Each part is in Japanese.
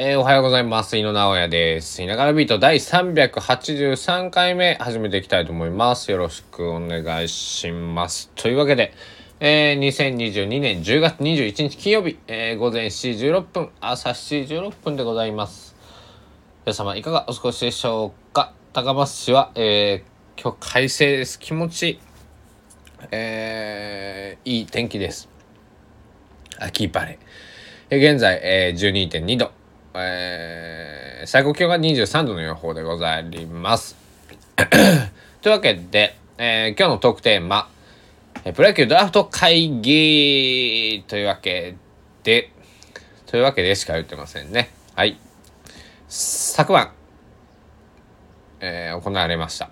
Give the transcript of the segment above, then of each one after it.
えー、おはようございます。井野直哉です。田舎のビート第383回目始めていきたいと思います。よろしくお願いします。というわけで、えー、2022年10月21日金曜日、えー、午前7時16分、朝7時16分でございます。皆様いかがお過ごしでしょうか？高松市は、えー、今日快晴です。気持ちいい。えー、いい天気です。秋晴れ。現在、えー、12.2度。えー、最高気温が23度の予報でございます。というわけで、えー、今日のトークテーマ、えプロ野球ドラフト会議というわけで、というわけでしか言ってませんね。はい。昨晩、えー、行われました。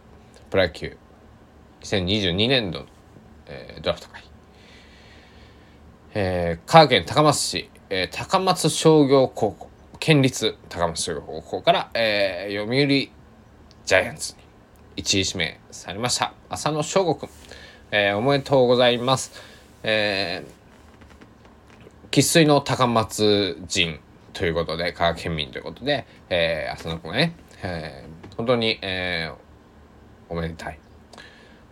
プロ野球2022年度、えー、ドラフト会。えー、香川県高松市、えー、高松商業高校。県立高松商業高校から、えー、読売ジャイアンツに1位指名されました。浅野翔吾君、えー、おめでとうございます。え生、ー、粋の高松人ということで香川県民ということで、えー、浅野君ね、えー、本当に、えー、おめでたい。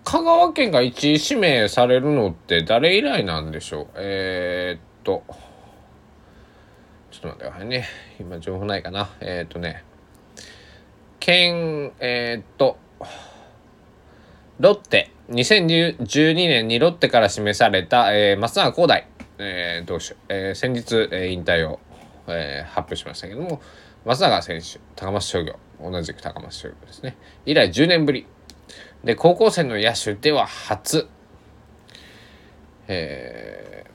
香川県が1位指名されるのって誰以来なんでしょう？えー、っとちょっと待ってくださいね。今情報ないかな。えっ、ー、とね、県、えっ、ー、と、ロッテ、2012年にロッテから示された、えー、松永光大、えー、投手、えー、先日、えー、引退を、えー、発表しましたけども、松永選手、高松商業、同じく高松商業ですね。以来10年ぶり。で、高校生の野手では初、えー、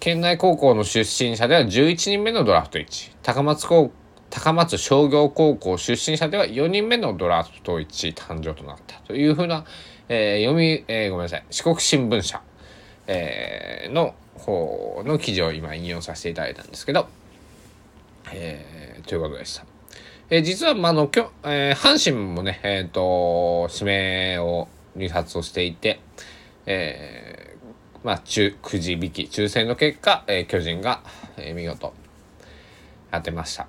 県内高校の出身者では11人目のドラフト1高松高高松商業高校出身者では4人目のドラフト1誕生となった。というふうな、えー、読み、えー、ごめんなさい。四国新聞社、えー、の方の記事を今引用させていただいたんですけど、えー、ということでした。えー、実は、まあのきょえー、阪神もね、えーと、指名を入札をしていて、えーまあ、中、くじ引き、抽選の結果、えー、巨人が、えー、見事、当てました。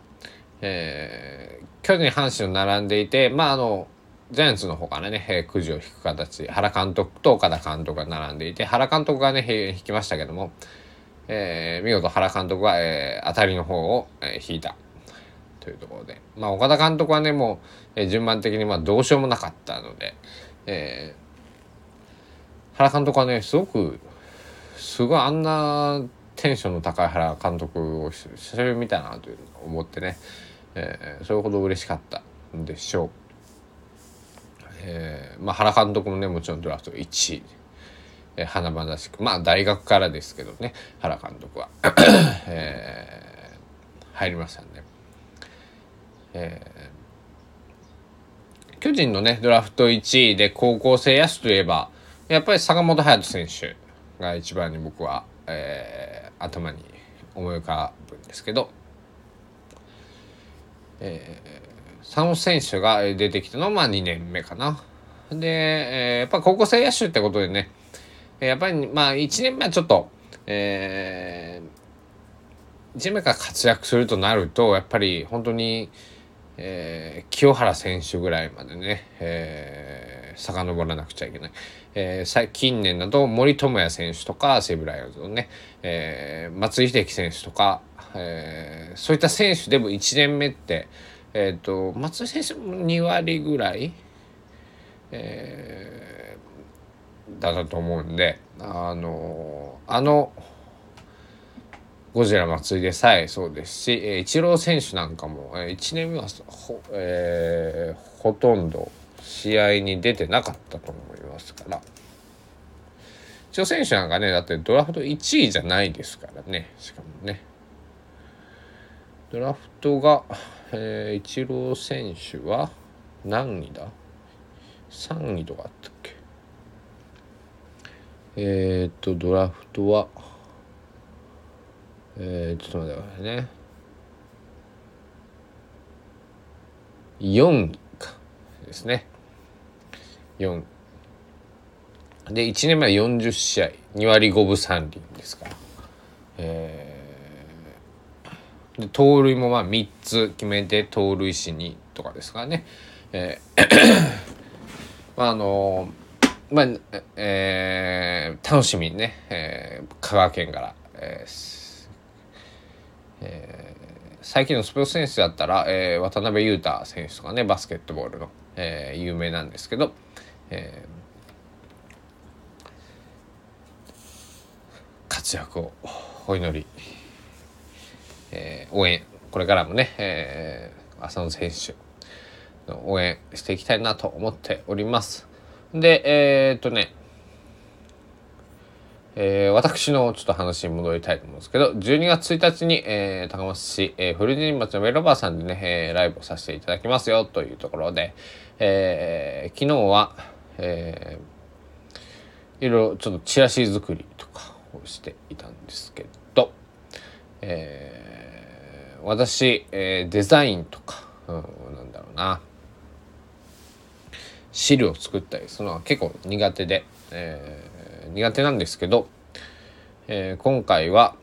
えー、巨人、阪神と並んでいて、まあ、あの、ジャイアンツの方からね、えー、くじを引く形、原監督と岡田監督が並んでいて、原監督がね、引きましたけども、えー、見事原監督は、えー、当たりの方を、えー、引いた。というところで。まあ、岡田監督はね、もう、えー、順番的にまあどうしようもなかったので、えー、原監督はね、すごくすごいあんなテンションの高い原監督を久しぶりに見たなという思ってね、えー、それほど嬉しかったんでしょう。えー、まあ原監督もねもちろんドラフト1位、えー、華々しく。まあ大学からですけどね原監督は、えー、入りましたんで、えー、巨人のねドラフト1位で高校生野手といえばやっぱり坂本勇人選手。が一番に僕は、えー、頭に思い浮かぶんですけど、えー、佐野選手が出てきたのはまあ2年目かな。で、えー、やっぱ高校生野手ってことでねやっぱりまあ1年目はちょっと、えー、1年目から活躍するとなるとやっぱり本当に、えー、清原選手ぐらいまでね、えー、遡らなくちゃいけない。えー、近年だと森友哉選手とか西武ライオンズのね、えー、松井秀喜選手とか、えー、そういった選手でも1年目って、えーと、松井選手も2割ぐらい、えー、だったと思うんであのあのゴジラ松井でさえそうですし、えー、イチロー選手なんかも、えー、1年目はほ,、えー、ほとんど試合に出てなかったと思いますから。一応選手なんかねだってドラフト1位じゃないですからね。しかもね。ドラフトが、えー、イチロー選手は何位だ ?3 位とかあったっけ？えー、っとドラフトはえー、ちょっと待ってくださいね。4位。ですね。4で1年前40試合。2割5分3厘ですか。ら、えー、で盗塁もまあ3つ決めて盗塁しにとかですからね、えー。まああのまあえー、楽しみにね、えー、香川県から、えーえー、最近のスポーツ選手だったら、えー、渡辺裕太選手とかねバスケットボールの、えー、有名なんですけど、えー、活躍をお祈り、えー、応援これからもね、えー、浅野選手の応援していきたいなと思っております。で、えー、っとね、えー、私のちょっと話に戻りたいと思うんですけど、12月1日に、えー、高松市、えー、古神町のウェルバーさんでね、えー、ライブをさせていただきますよというところで、えー、昨日は、えー、いろいろちょっとチラシ作りとかをしていたんですけど、えー、私、えー、デザインとか、うん、なんだろうな、資料を作ったりするのは結構苦手で、えー、苦手なんですけど、えー、今回は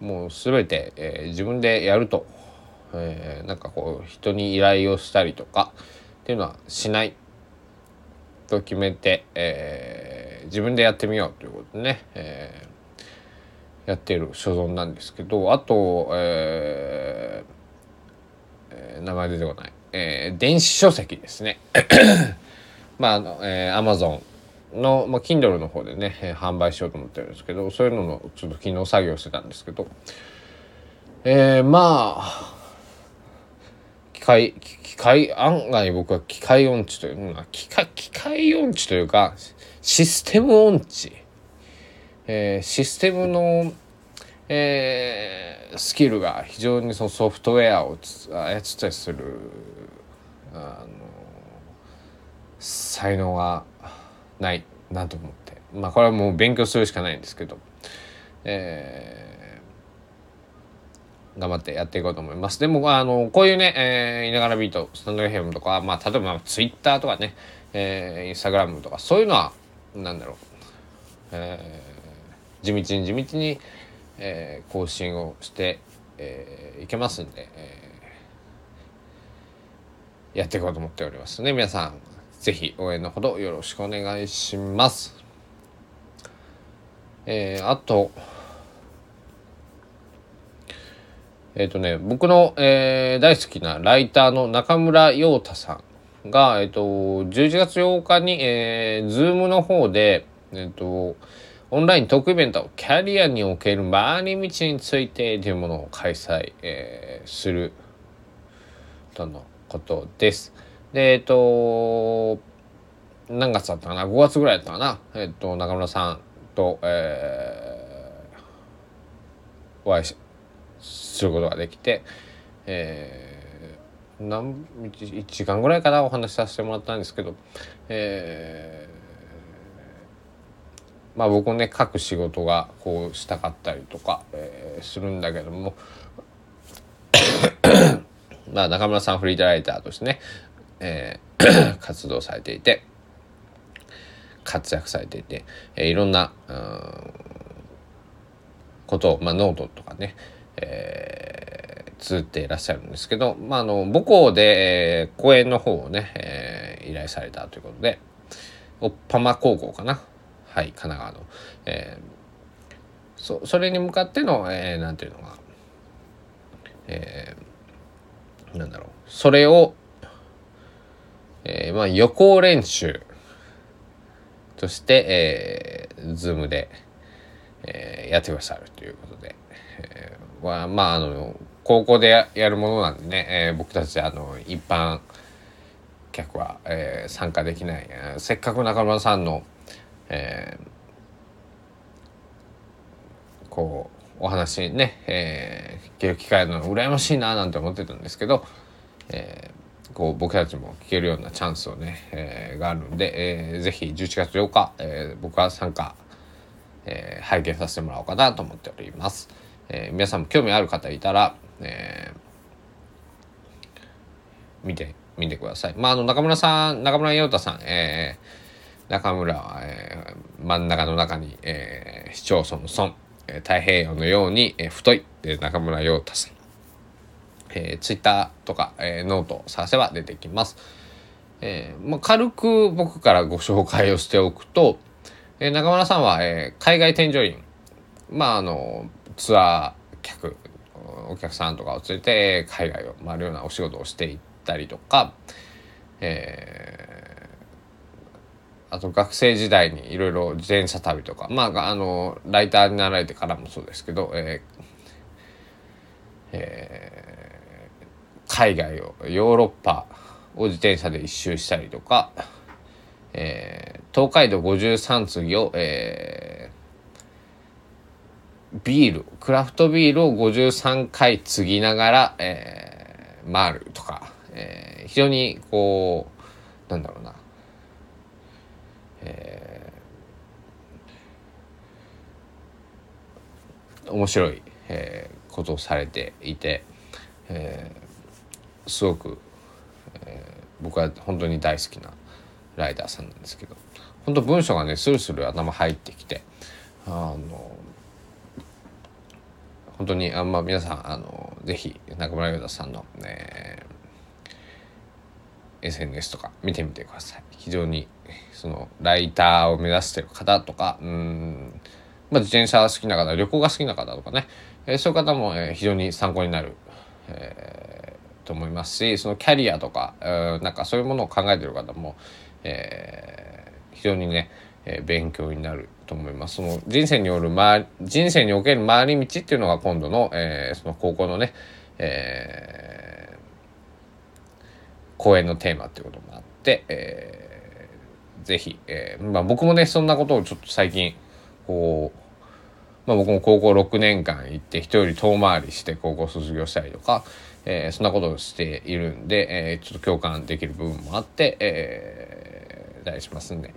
もう全て、えー、自分でやると、えー、なんかこう人に依頼をしたりとかっていうのはしないと決めて、えー、自分でやってみようということでね、えー、やっている所存なんですけどあと、えー、名前出てこない、えー、電子書籍ですね。まあ、あの、えー、Amazon の、まあ、Kindle の方でね、えー、販売しようと思ってるんですけど、そういうののちょっと昨日作業してたんですけど、えー、まあ、機械、機械、案外僕は機械音痴という、まあ、機械、機械音痴というか、システム音痴。えー、システムの、えー、スキルが非常にそのソフトウェアを操ったりする、あの、才能がないなと思って。まあこれはもう勉強するしかないんですけど、えー、頑張ってやっていこうと思います。でもあのこういうね、えー、いながらビートスタンド FM とか、まあ、例えばツイッターとかね、えー、インスタグラムとかそういうのはなんだろう、えー、地道に地道に、えー、更新をして、えー、いけますんで、えー、やっていこうと思っておりますね皆さん。ぜひ応援のほどよろしくお願いします。えー、あと、えっ、ー、とね、僕の、えー、大好きなライターの中村陽太さんが、えっ、ー、と、11月8日に、えー、ズームの方で、えっ、と、オンライントークイベント、キャリアにおける回り道についてというものを開催、えー、するとのことです。で、えっと、何月だったかな ?5 月ぐらいだったかな？えっと、中村さんと、えー、お会いすることができて、えー、何、1時間ぐらいかな？お話しさせてもらったんですけど、えー、まあ僕ね、書く仕事がこうしたかったりとか、えー、するんだけども、まあ中村さんフリーライターとしてね、えー、活動されていて活躍されていて、えー、いろんなことを、まあ、ノートとかね、えー、綴っていらっしゃるんですけど、まあ、あの母校で、えー、講演の方をね、えー、依頼されたということでおっぱま高校かな？はい神奈川の、えー、そそれに向かっての、えー、なんていうのが、えー、なんだろう。それをえー、まあ予行練習。として、えー、ズームで、えー、やってくださるということで、えー、まあ、まあ、あの、高校でやるものなんでね、えー、僕たち、あの、一般客は、えー、参加できない、えー、せっかく中村さんの、えー、こう、お話ね、えー、聞ける機会の羨ましいななんて思ってたんですけど、えー、こう僕たちも聞けるようなチャンスをね、えー、があるんで、えー、ぜひ11月8日、えー、僕は参加、えー、拝見させてもらおうかなと思っております。えー、皆さんも興味ある方いたら、えー、見てみてください。まああの中村さん中村陽太さん、えー、中村は、えー、真ん中の中に、えー、市町村の村、えー、太平洋のように、えー、太い、えー、中村陽太さんえー、Twitter とか、えー、ノート探せば出てきます。えーまあ、軽く僕からご紹介をしておくと、えー、中村さんは、えー、海外添乗員、まあ、あのツアー客お客さんとかを連れて海外を回るようなお仕事をしていったりとか、えー、あと学生時代にいろいろ自転車旅とかまああのライターになられてからもそうですけど、えーえー、海外をヨーロッパを自転車で一周したりとか、えー、東海道53次を、えー、ビールクラフトビールを53回継ぎながら、えー、回るとか、えー、非常にこうなんだろうな、えー、面白い、えー、ことをされていて、えー、すごくえー、僕は本当に大好きなライダーさんなんですけど本当文章がねスルスル頭入ってきてあの本当にあんま皆さんあのぜひ中村優太さんの、ね、SNS とか見てみてください。非常にそのライターを目指してる方とかうんまあ、自転車好きな方旅行が好きな方とかね、えー、そういう方も、えー、非常に参考になる、えと思いますしそのキャリアとかなんかそういうものを考えてる方も、えー、非常にね、えー、勉強になると思います。その人生による、ま、人生における回り道っていうのが今度の,、えー、その高校のね、えー、講演のテーマっていうこともあって、えー、ぜひ、えーまあ、僕もねそんなことをちょっと最近こうまあ、僕も高校6年間行って人より遠回りして高校卒業したりとか、えー、そんなことをしているんで、えー、ちょっと共感できる部分もあって、えー、たりしますんで、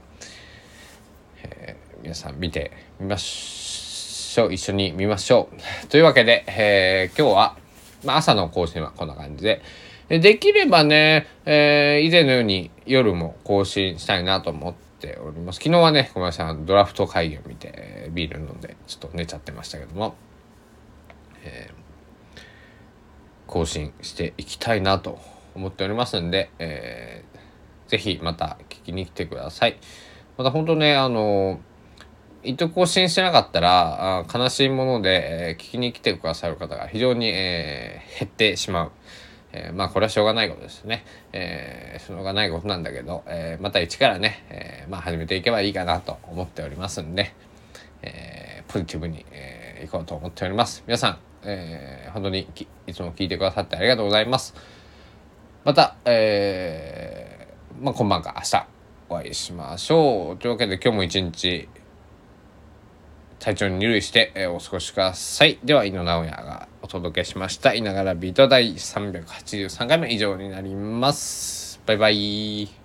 えー、皆さん見てみましょう。一緒に見ましょう。というわけで、えー、今日は、まあ、朝の更新はこんな感じでできればね、えー、以前のように夜も更新したいなと思ってております昨日はねごめんなさいドラフト会議を見てビール飲んでちょっと寝ちゃってましたけども、えー更新していきたいなと思っておりますんで、えー、ぜひまた聞きに来てください。また本当ね、あの、一度更新してなかったら悲しいもので、えー、聞きに来てくださる方が非常に、えー、減ってしまう。えー、まあこれはしょうがないことですね。えー、しょうがないことなんだけど、えー、また一からね、えー、まあ始めていけばいいかなと思っておりますんで、えー、ポジティブに、えー、いこうと思っております。皆さん、えー、本当にいつも聞いてくださってありがとうございます。また、えー、まあ、今晩か明日お会いしましょう。というわけで今日も一日体調に入類して、えー、お過ごしください。では、井野直哉がお届けしました。いながらビート第383回目以上になります。バイバイ。